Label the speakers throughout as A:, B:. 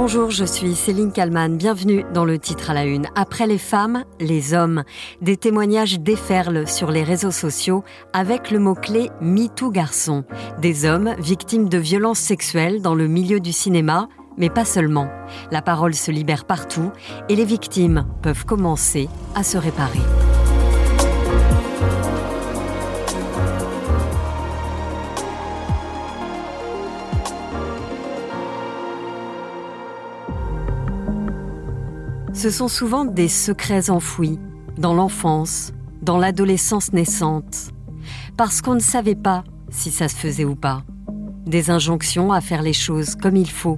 A: Bonjour, je suis Céline Kalman. Bienvenue dans le titre à la une. Après les femmes, les hommes. Des témoignages déferlent sur les réseaux sociaux avec le mot-clé MeToo garçon. Des hommes victimes de violences sexuelles dans le milieu du cinéma, mais pas seulement. La parole se libère partout et les victimes peuvent commencer à se réparer. Ce sont souvent des secrets enfouis dans l'enfance, dans l'adolescence naissante, parce qu'on ne savait pas si ça se faisait ou pas. Des injonctions à faire les choses comme il faut.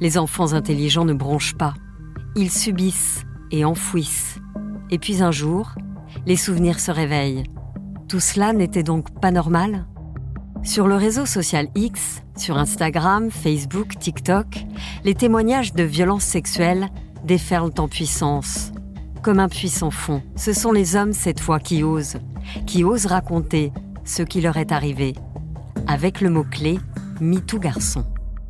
A: Les enfants intelligents ne bronchent pas. Ils subissent et enfouissent. Et puis un jour, les souvenirs se réveillent. Tout cela n'était donc pas normal? Sur le réseau social X, sur Instagram, Facebook, TikTok, les témoignages de violences sexuelles déferlent en puissance. Comme un puissant fond, ce sont les hommes cette fois qui osent, qui osent raconter ce qui leur est arrivé, avec le mot-clé MeToo garçon.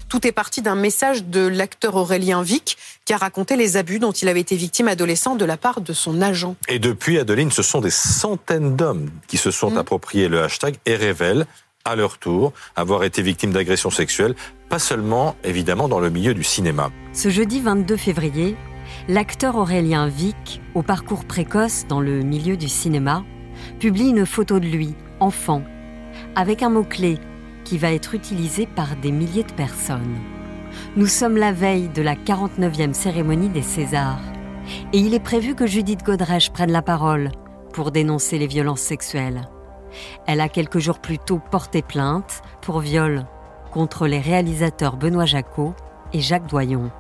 B: Tout est parti d'un message de l'acteur Aurélien Vic qui a raconté les abus dont il avait été victime adolescent de la part de son agent.
C: Et depuis, Adeline, ce sont des centaines d'hommes qui se sont mmh. appropriés le hashtag et révèlent à leur tour avoir été victimes d'agressions sexuelles, pas seulement évidemment dans le milieu du cinéma.
A: Ce jeudi 22 février, l'acteur Aurélien Vic, au parcours précoce dans le milieu du cinéma, publie une photo de lui, enfant, avec un mot-clé qui va être utilisé par des milliers de personnes. Nous sommes la veille de la 49e cérémonie des Césars, et il est prévu que Judith Godrèche prenne la parole pour dénoncer les violences sexuelles. Elle a quelques jours plus tôt porté plainte pour viol contre les réalisateurs Benoît Jacot et Jacques Doyon.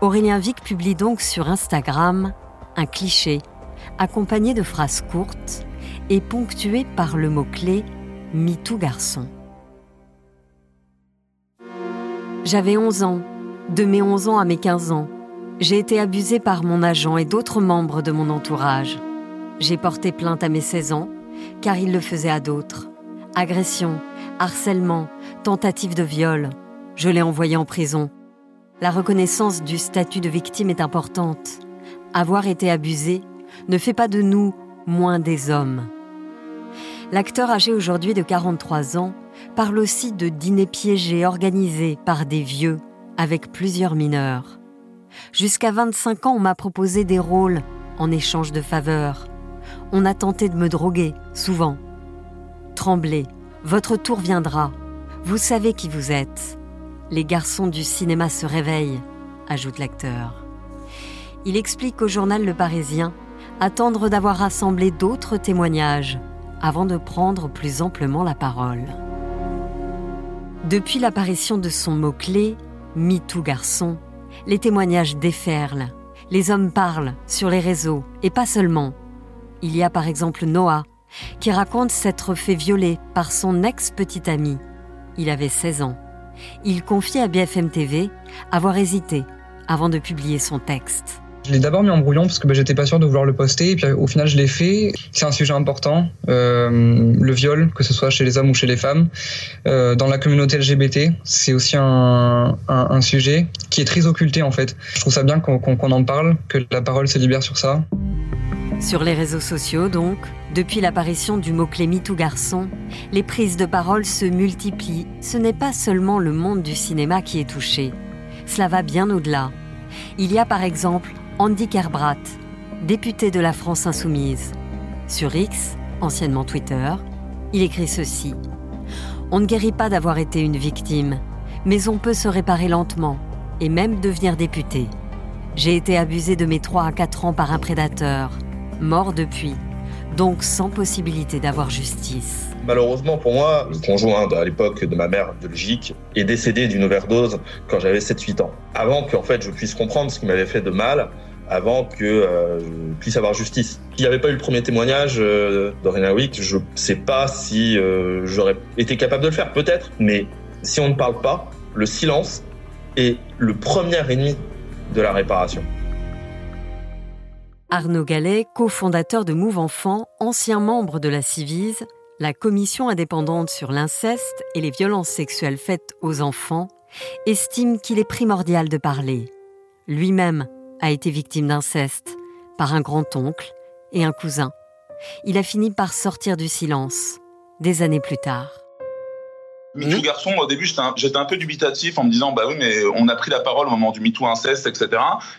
A: Aurélien Vic publie donc sur Instagram un cliché accompagné de phrases courtes et ponctué par le mot-clé MeToo garçon. J'avais 11 ans. De mes 11 ans à mes 15 ans, j'ai été abusée par mon agent et d'autres membres de mon entourage. J'ai porté plainte à mes 16 ans car il le faisait à d'autres. Agression, harcèlement, tentative de viol. Je l'ai envoyé en prison. La reconnaissance du statut de victime est importante. Avoir été abusé ne fait pas de nous moins des hommes. L'acteur âgé aujourd'hui de 43 ans parle aussi de dîners piégés organisés par des vieux avec plusieurs mineurs. Jusqu'à 25 ans, on m'a proposé des rôles en échange de faveurs. On a tenté de me droguer, souvent. Tremblez, votre tour viendra. Vous savez qui vous êtes. Les garçons du cinéma se réveillent, ajoute l'acteur. Il explique au journal Le Parisien attendre d'avoir rassemblé d'autres témoignages avant de prendre plus amplement la parole. Depuis l'apparition de son mot-clé, MeToo garçon, les témoignages déferlent. Les hommes parlent sur les réseaux, et pas seulement. Il y a par exemple Noah, qui raconte s'être fait violer par son ex-petite amie. Il avait 16 ans. Il confie à BFM TV avoir hésité avant de publier son texte.
D: Je l'ai d'abord mis en brouillon parce que bah, j'étais pas sûr de vouloir le poster et puis au final je l'ai fait. C'est un sujet important, euh, le viol, que ce soit chez les hommes ou chez les femmes. Euh, dans la communauté LGBT, c'est aussi un, sujet qui est très occulté en fait. Je trouve ça bien qu'on en parle, que la parole se libère sur ça.
A: Sur les réseaux sociaux, donc, depuis l'apparition du mot-clé MeToo garçon, les prises de parole se multiplient. Ce n'est pas seulement le monde du cinéma qui est touché. Cela va bien au-delà. Il y a par exemple Andy Kerbrat, député de la France Insoumise. Sur X, anciennement Twitter, il écrit ceci. On ne guérit pas d'avoir été une victime, mais on peut se réparer lentement et même devenir député. J'ai été abusé de mes 3 à 4 ans par un prédateur mort depuis, donc sans possibilité d'avoir justice.
E: Malheureusement pour moi, le conjoint à l'époque de ma mère biologique est décédé d'une overdose quand j'avais 7-8 ans. Avant qu'en fait je puisse comprendre ce qui m'avait fait de mal, avant que euh, je puisse avoir justice. S'il n'y avait pas eu le premier témoignage euh, Wick, je ne sais pas si euh, j'aurais été capable de le faire, peut-être, mais si on ne parle pas, le silence est le premier ennemi de la réparation.
A: Arnaud Gallet, cofondateur de Move Enfants, ancien membre de la Civise, la commission indépendante sur l'inceste et les violences sexuelles faites aux enfants, estime qu'il est primordial de parler. Lui-même a été victime d'inceste par un grand-oncle et un cousin. Il a fini par sortir du silence des années plus tard.
F: MeToo mmh. garçon, au début, j'étais un, peu dubitatif en me disant, bah oui, mais on a pris la parole au moment du MeToo inceste, etc.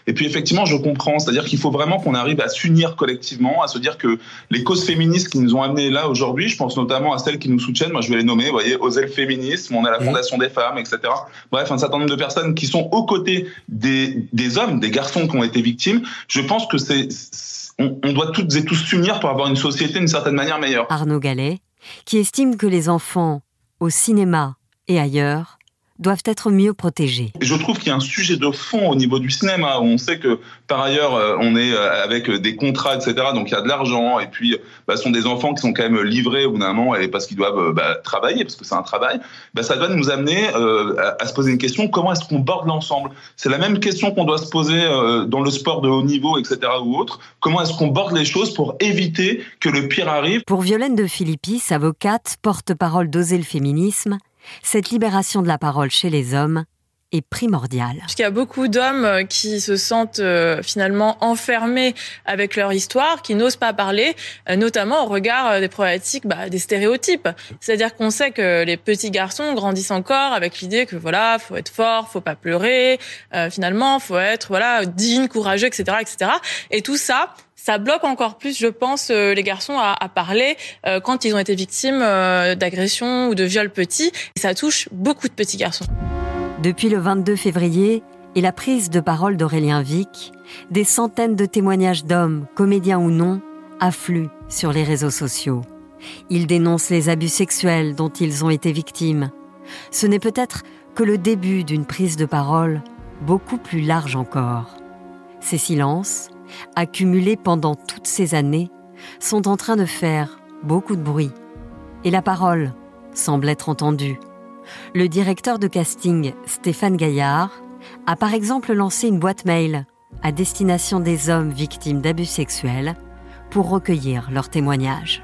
F: Et puis effectivement, je comprends, c'est-à-dire qu'il faut vraiment qu'on arrive à s'unir collectivement, à se dire que les causes féministes qui nous ont amenés là aujourd'hui, je pense notamment à celles qui nous soutiennent, moi je vais les nommer, vous voyez, Osel Féminisme, on a la mmh. Fondation des femmes, etc. Bref, un certain nombre de personnes qui sont aux côtés des, des hommes, des garçons qui ont été victimes. Je pense que c'est, on, on doit toutes et tous s'unir pour avoir une société d'une certaine manière meilleure.
A: Arnaud Gallet, qui estime que les enfants au cinéma et ailleurs, doivent être mieux protégés.
F: Je trouve qu'il y a un sujet de fond au niveau du cinéma où on sait que par ailleurs euh, on est euh, avec des contrats etc donc il y a de l'argent et puis bah, ce sont des enfants qui sont quand même livrés au bout d'un moment et parce qu'ils doivent euh, bah, travailler parce que c'est un travail bah, ça doit nous amener à, se poser une question comment est-ce qu'on borde l'ensemble? C'est la même question qu'on doit se poser dans le sport de haut niveau etc ou autre. Comment est-ce qu'on borde les choses pour éviter que le pire arrive?
A: Pour Violaine de Philippis avocate porte-parole d'oser le féminisme cette libération de la parole chez les hommes est primordiale.
G: Parce qu'il y a beaucoup d'hommes euh, qui se sentent euh, finalement enfermés avec leur histoire, qui n'osent pas parler, euh, notamment au regard des problématiques, bah, des stéréotypes. C'est-à-dire qu'on sait que les petits garçons grandissent encore avec l'idée que voilà, faut être fort, faut pas pleurer, finalement, faut être voilà digne, courageux, etc., etc. Et tout ça, ça bloque encore plus, je pense, euh, les garçons à, parler euh, quand ils ont été victimes euh, d'agressions ou de viols petits. Et ça touche beaucoup de petits garçons.
A: Depuis le 22 février et la prise de parole d'Aurélien Vic, des centaines de témoignages d'hommes, comédiens ou non, affluent sur les réseaux sociaux. Ils dénoncent les abus sexuels dont ils ont été victimes. Ce n'est peut-être que le début d'une prise de parole beaucoup plus large encore. Ces silences, accumulés pendant toutes ces années, sont en train de faire beaucoup de bruit. Et la parole semble être entendue. Le directeur de casting, Stéphane Gaillard, a par exemple lancé une boîte mail à destination des hommes victimes d'abus sexuels pour recueillir leurs témoignages.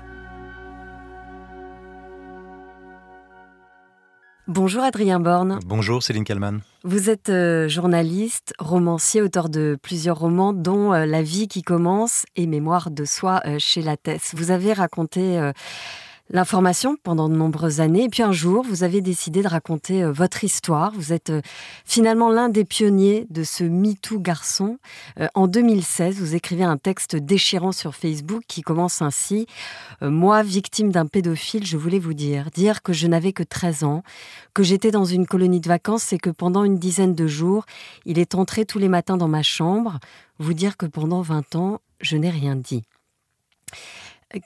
A: Bonjour Adrien Borne.
H: Bonjour Céline Kallmann.
A: Vous êtes euh, journaliste, romancier, auteur de plusieurs romans, dont euh, La vie qui commence et Mémoire de soi euh, chez Lattès. Vous avez raconté l'information pendant de nombreuses années. Et puis un jour, vous avez décidé de raconter euh, votre histoire. Vous êtes euh, finalement l'un des pionniers de ce MeToo garçon. Euh, en 2016, vous écrivez un texte déchirant sur Facebook qui commence ainsi. Moi, victime d'un pédophile, je voulais vous dire, dire que je n'avais que 13 ans, que j'étais dans une colonie de vacances et que pendant une dizaine de jours, il est entré tous les matins dans ma chambre, vous dire que pendant 20 ans, je n'ai rien dit.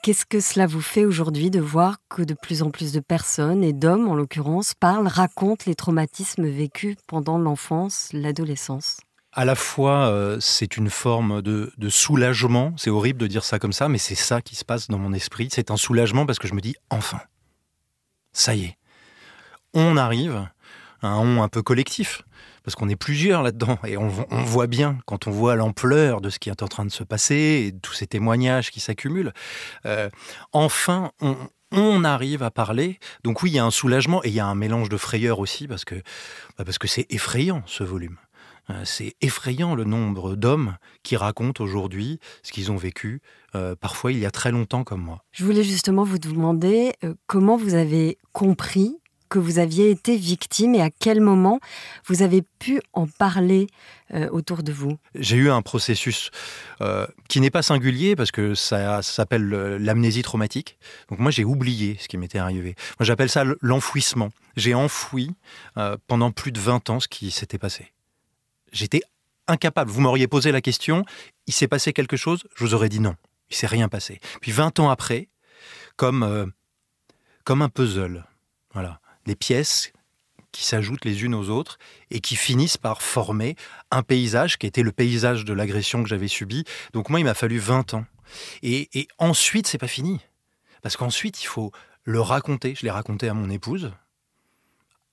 A: Qu'est-ce que cela vous fait aujourd'hui de voir que de plus en plus de personnes, et d'hommes en l'occurrence, parlent, racontent les traumatismes vécus pendant l'enfance, l'adolescence?
H: À la fois, euh, c'est une forme de, soulagement. C'est horrible de dire ça comme ça, mais c'est ça qui se passe dans mon esprit. C'est un soulagement parce que je me dis enfin, ça y est, on arrive à un on un peu collectif parce qu'on est plusieurs là-dedans et on, voit bien quand on voit l'ampleur de ce qui est en train de se passer et tous ces témoignages qui s'accumulent. Euh, enfin, on, arrive à parler. Donc oui, il y a un soulagement et il y a un mélange de frayeur aussi parce que bah, parce que c'est effrayant ce volume. Euh, c'est effrayant le nombre d'hommes qui racontent aujourd'hui ce qu'ils ont vécu, euh, parfois il y a très longtemps comme moi.
A: Je voulais justement vous demander comment vous avez compris que vous aviez été victime et à quel moment vous avez pu en parler euh, autour de vous?
H: J'ai eu un processus euh, qui n'est pas singulier parce que ça, s'appelle l'amnésie traumatique. Donc moi j'ai oublié ce qui m'était arrivé. Moi j'appelle ça l'enfouissement. J'ai enfoui euh, pendant plus de 20 ans ce qui s'était passé. J'étais incapable. Vous m'auriez posé la question, il s'est passé quelque chose? Je vous aurais dit non. Il s'est rien passé. Puis 20 ans après, comme, comme un puzzle. Voilà des pièces qui s'ajoutent les unes aux autres et qui finissent par former un paysage qui était le paysage de l'agression que j'avais subi. Donc moi, il m'a fallu 20 ans. Et, et ensuite, c'est pas fini. Parce qu'ensuite, il faut le raconter. Je l'ai raconté à mon épouse,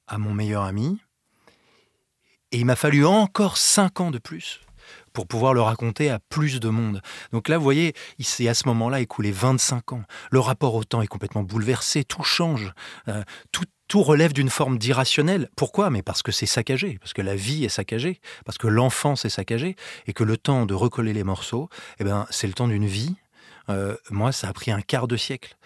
H: à mon meilleur ami. Et il m'a fallu encore 5 ans de plus pour pouvoir le raconter à plus de monde. Donc là, vous voyez, il s'est à ce moment-là écoulé 25 ans. Le rapport au temps est complètement bouleversé, tout change. Euh, tout, tout relève d'une forme d'irrationnel. Pourquoi? Mais parce que c'est saccagé, parce que la vie est saccagée, parce que l'enfance est saccagée, et que le temps de recoller les morceaux, eh ben, c'est le temps d'une vie. Euh, moi, ça a pris un quart de siècle.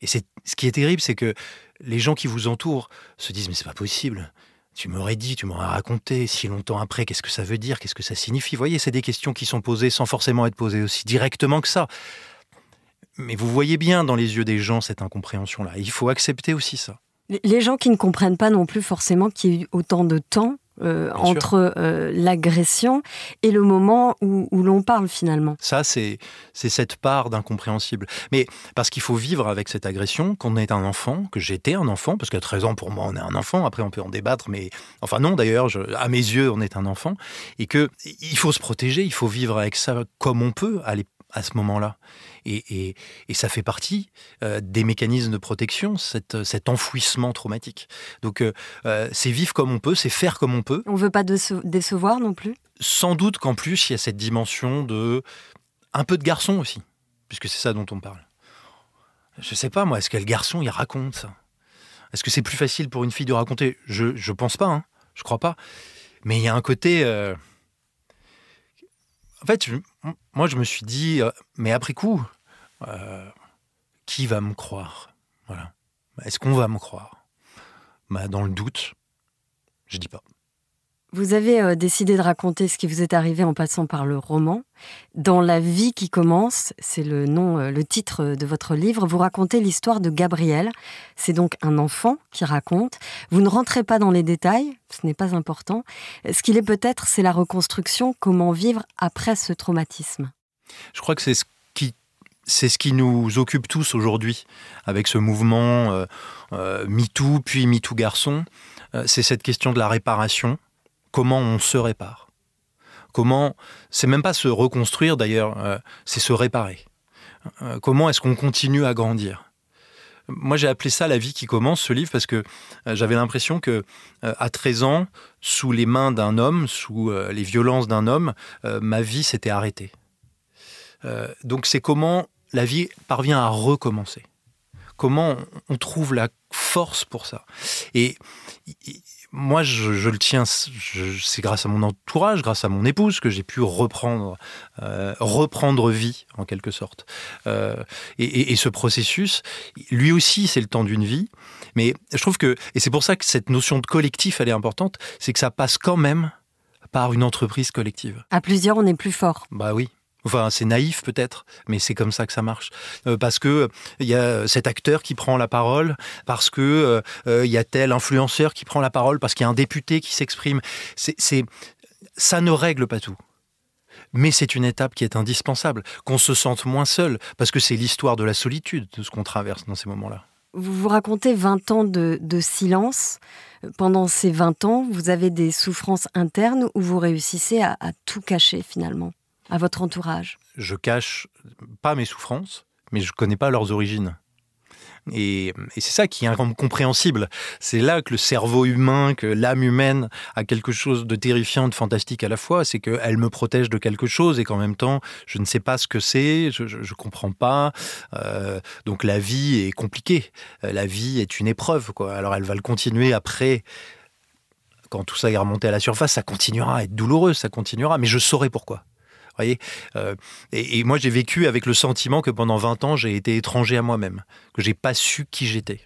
H: Et ce qui est terrible, c'est que les gens qui vous entourent se disent mais c'est pas possible. Tu m'aurais dit, tu m'aurais raconté si longtemps après, qu'est-ce que ça veut dire, qu'est-ce que ça signifie? Vous voyez, c'est des questions qui sont posées sans forcément être posées aussi directement que ça. Mais vous voyez bien dans les yeux des gens cette incompréhension-là. Il faut accepter aussi ça.
A: Les gens qui ne comprennent pas non plus forcément qu'il y ait eu autant de temps euh, entre euh, l'agression et le moment où, l'on parle finalement.
H: Ça, c'est cette part d'incompréhensible. Mais parce qu'il faut vivre avec cette agression, qu'on est un enfant, que j'étais un enfant, parce qu'à 13 ans, pour moi, on est un enfant, après on peut en débattre, mais enfin non, d'ailleurs, à mes yeux, on est un enfant, et que il faut se protéger, il faut vivre avec ça comme on peut à, à ce moment-là. Et, ça fait partie euh, des mécanismes de protection, cet enfouissement traumatique. Donc euh, euh, c'est vivre comme on peut, c'est faire comme on peut.
A: On ne veut pas décevoir non plus?
H: Sans doute qu'en plus, il y a cette dimension de un peu de garçon aussi, puisque c'est ça dont on parle. Je sais pas, moi, est-ce que le garçon, il raconte ça? Est-ce que c'est plus facile pour une fille de raconter? Je ne pense pas, hein, je crois pas. Mais il y a un côté... En fait, moi, je me suis dit, mais après coup, euh, qui va me croire? Voilà. Est-ce qu'on va me croire? Bah, Dans le doute, je dis pas.
A: Vous avez euh, décidé de raconter ce qui vous est arrivé en passant par le roman. Dans La vie qui commence, c'est le nom, euh, le titre de votre livre, vous racontez l'histoire de Gabriel. C'est donc un enfant qui raconte. Vous ne rentrez pas dans les détails, ce n'est pas important. Ce qu'il est peut-être, c'est la reconstruction, comment vivre après ce traumatisme.
H: Je crois que c'est ce qui nous occupe tous aujourd'hui avec ce mouvement euh, euh, MeToo puis MeToo garçon. Euh, c'est cette question de la réparation. Comment on se répare Comment C'est même pas se reconstruire d'ailleurs, c'est se réparer. comment est-ce qu'on continue à grandir? Moi, j'ai appelé ça La vie qui commence, ce livre, parce que j'avais l'impression que, à 13 ans, sous les mains d'un homme, sous les violences d'un homme, ma vie s'était arrêtée. donc, c'est comment la vie parvient à recommencer Comment on trouve la force pour ça Et moi, je, le tiens, c'est grâce à mon entourage, grâce à mon épouse, que j'ai pu reprendre, euh, reprendre vie, en quelque sorte. Euh, et, ce processus, lui aussi, c'est le temps d'une vie. Mais je trouve que, et c'est pour ça que cette notion de collectif, elle est importante, c'est que ça passe quand même par une entreprise collective.
A: À plusieurs, on est plus fort.
H: Bah oui. Enfin, c'est naïf peut-être, mais c'est comme ça que ça marche. Euh, parce que il y a cet acteur qui prend la parole, parce que euh, euh, il y a tel influenceur qui prend la parole, parce qu'il y a un député qui s'exprime. C'est, ça ne règle pas tout. Mais c'est une étape qui est indispensable, qu'on se sente moins seul, parce que c'est l'histoire de la solitude, de ce qu'on traverse dans ces moments-là.
A: Vous vous racontez 20 ans de, silence. Pendant ces 20 ans, vous avez des souffrances internes où vous réussissez à tout cacher finalement à votre entourage
H: Je cache pas mes souffrances, mais je connais pas leurs origines. Et, c'est ça qui est incompréhensible. C'est là que le cerveau humain, que l'âme humaine a quelque chose de terrifiant, de fantastique à la fois. C'est qu'elle me protège de quelque chose et qu'en même temps, je ne sais pas ce que c'est, je ne comprends pas. Euh, donc la vie est compliquée. Euh, la vie est une épreuve. Alors elle va le continuer après quand tout ça est remonté à la surface, ça continuera à être douloureux, ça continuera, mais je saurai pourquoi voyez euh, et, moi, j'ai vécu avec le sentiment que pendant 20 ans, j'ai été étranger à moi-même, que j'ai pas su qui j'étais.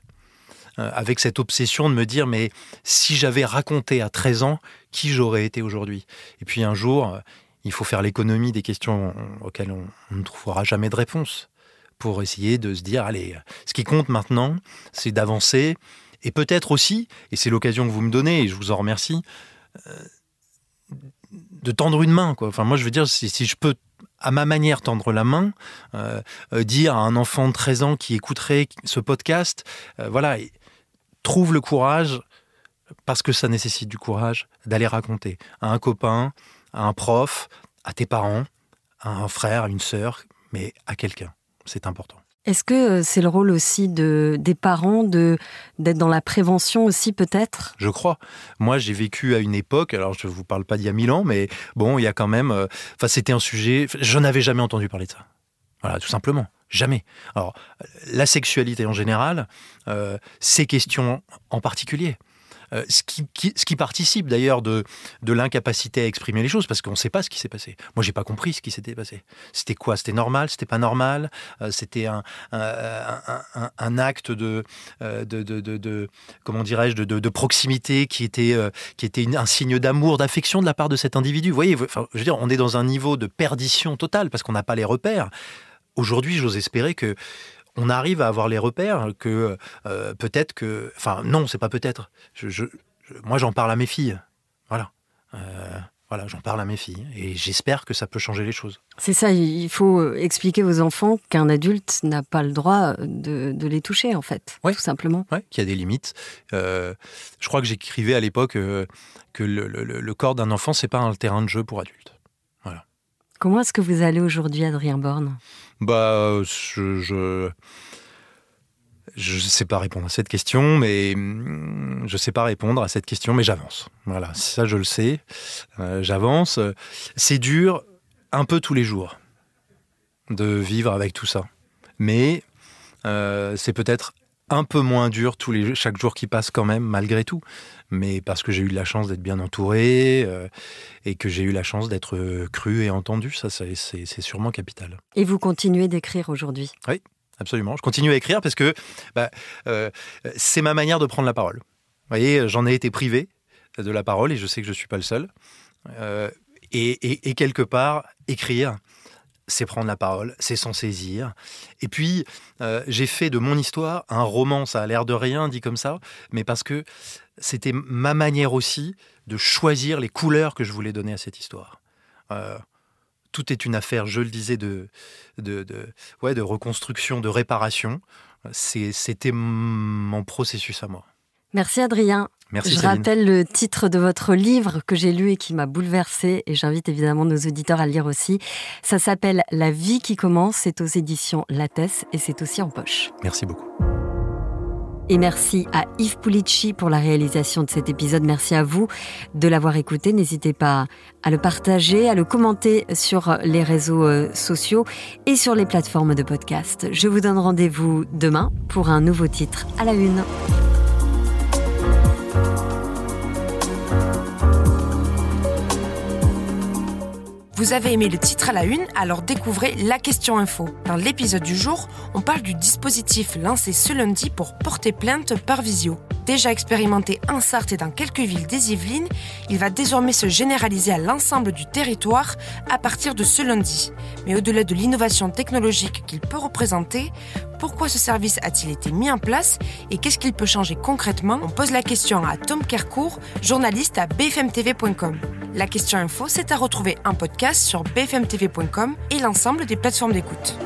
H: Euh, avec cette obsession de me dire, mais si j'avais raconté à 13 ans, qui j'aurais été aujourd'hui? Et puis un jour, euh, il faut faire l'économie des questions auxquelles on, ne trouvera jamais de réponse pour essayer de se dire, allez, ce qui compte maintenant, c'est d'avancer, et peut-être aussi, et c'est l'occasion que vous me donnez, et je vous en remercie, de tendre une main. Enfin, moi, je veux dire, si, je peux à ma manière tendre la main, euh, euh, dire à un enfant de 13 ans qui écouterait ce podcast, euh, voilà, trouve le courage, parce que ça nécessite du courage, d'aller raconter à un copain, à un prof, à tes parents, à un frère, à une sœur, mais à quelqu'un. C'est important.
A: Est-ce que euh, c'est le rôle aussi de, des parents d'être dans la prévention aussi peut-être?
H: Je crois. Moi j'ai vécu à une époque, alors je ne vous parle pas d'il y a mille ans, mais bon, il y a quand même... Euh, enfin c'était un sujet... Je n'avais jamais entendu parler de ça. Voilà, tout simplement. Jamais. Alors, la sexualité en général, euh, ces questions en particulier. Euh, ce, qui, participe d'ailleurs de, l'incapacité à exprimer les choses, parce qu'on ne sait pas ce qui s'est passé. Moi, j'ai pas compris ce qui s'était passé. C'était quoi? C'était normal? C'était pas normal? Euh, C'était un, acte de, de comment dirais-je, de, proximité qui était, qui était un signe d'amour, d'affection de la part de cet individu. Vous voyez, enfin, je veux dire, on est dans un niveau de perdition totale parce qu'on n'a pas les repères. Aujourd'hui, j'ose espérer que on arrive à avoir les repères, que euh, peut-être que, enfin non, c'est pas peut-être. Je, moi, j'en parle à mes filles. Voilà. Euh, voilà, j'en parle à mes filles et j'espère que ça peut changer les choses.
A: C'est ça, il faut expliquer aux enfants qu'un adulte n'a pas le droit de, les toucher, en fait, tout simplement.
H: Oui, qu'il y a des limites. Euh, je crois que j'écrivais à l'époque que le, le, corps d'un enfant, c'est pas un terrain de jeu pour adultes. Voilà.
A: Comment est-ce que vous allez aujourd'hui, Adrien Borne?
H: Bah, je, je sais pas répondre à cette question, mais je sais pas répondre à cette question, mais j'avance. Voilà, ça je le sais. Euh, j'avance. C'est dur, un peu tous les jours, de vivre avec tout ça. Mais euh, c'est peut-être un peu moins dur tous les chaque jour qui passe quand même, malgré tout mais parce que j'ai eu la chance d'être bien entouré euh, et que j'ai eu la chance d'être euh, cru et entendu. Ça, c'est sûrement capital.
A: Et vous continuez d'écrire aujourd'hui?
H: Oui, absolument. Je continue à écrire parce que bah, euh, c'est ma manière de prendre la parole. Vous voyez, j'en ai été privé de la parole et je sais que je ne suis pas le seul. et, quelque part, écrire, c'est prendre la parole, c'est s'en saisir. Et puis, j'ai fait de mon histoire un roman, ça a l'air de rien dit comme ça, mais parce que c'était ma manière aussi de choisir les couleurs que je voulais donner à cette histoire. Euh, tout est une affaire, je le disais, de, de, ouais, de reconstruction, de réparation. C'était mon processus à moi.
A: Merci Adrien.
H: Merci
A: je rappelle le titre de votre livre que j'ai lu et qui m'a bouleversé et j'invite évidemment nos auditeurs à le lire aussi. Ça s'appelle La vie qui commence, c'est aux éditions Lattès et c'est aussi en poche.
H: Merci beaucoup.
A: Et merci à Yves Pulici pour la réalisation de cet épisode. Merci à vous de l'avoir écouté. N'hésitez pas à le partager, à le commenter sur les réseaux euh, sociaux et sur les plateformes de podcast. Je vous donne rendez-vous demain pour un nouveau titre à la une. Thank you.
I: Vous avez aimé le titre à la une, alors découvrez la question info. Dans l'épisode du jour, on parle du dispositif lancé ce lundi pour porter plainte par visio. Déjà expérimenté en Sarthe et dans quelques villes des Yvelines, il va désormais se généraliser à l'ensemble du territoire à partir de ce lundi. Mais au-delà de l'innovation technologique qu'il peut représenter, pourquoi ce service a-t-il été mis en place et qu'est-ce qu'il peut changer concrètement? On pose la question à Tom Kercourt, journaliste à bfmtv.com. La question info, c'est à retrouver en sur bfmtv.com et l'ensemble des plateformes d'écoute.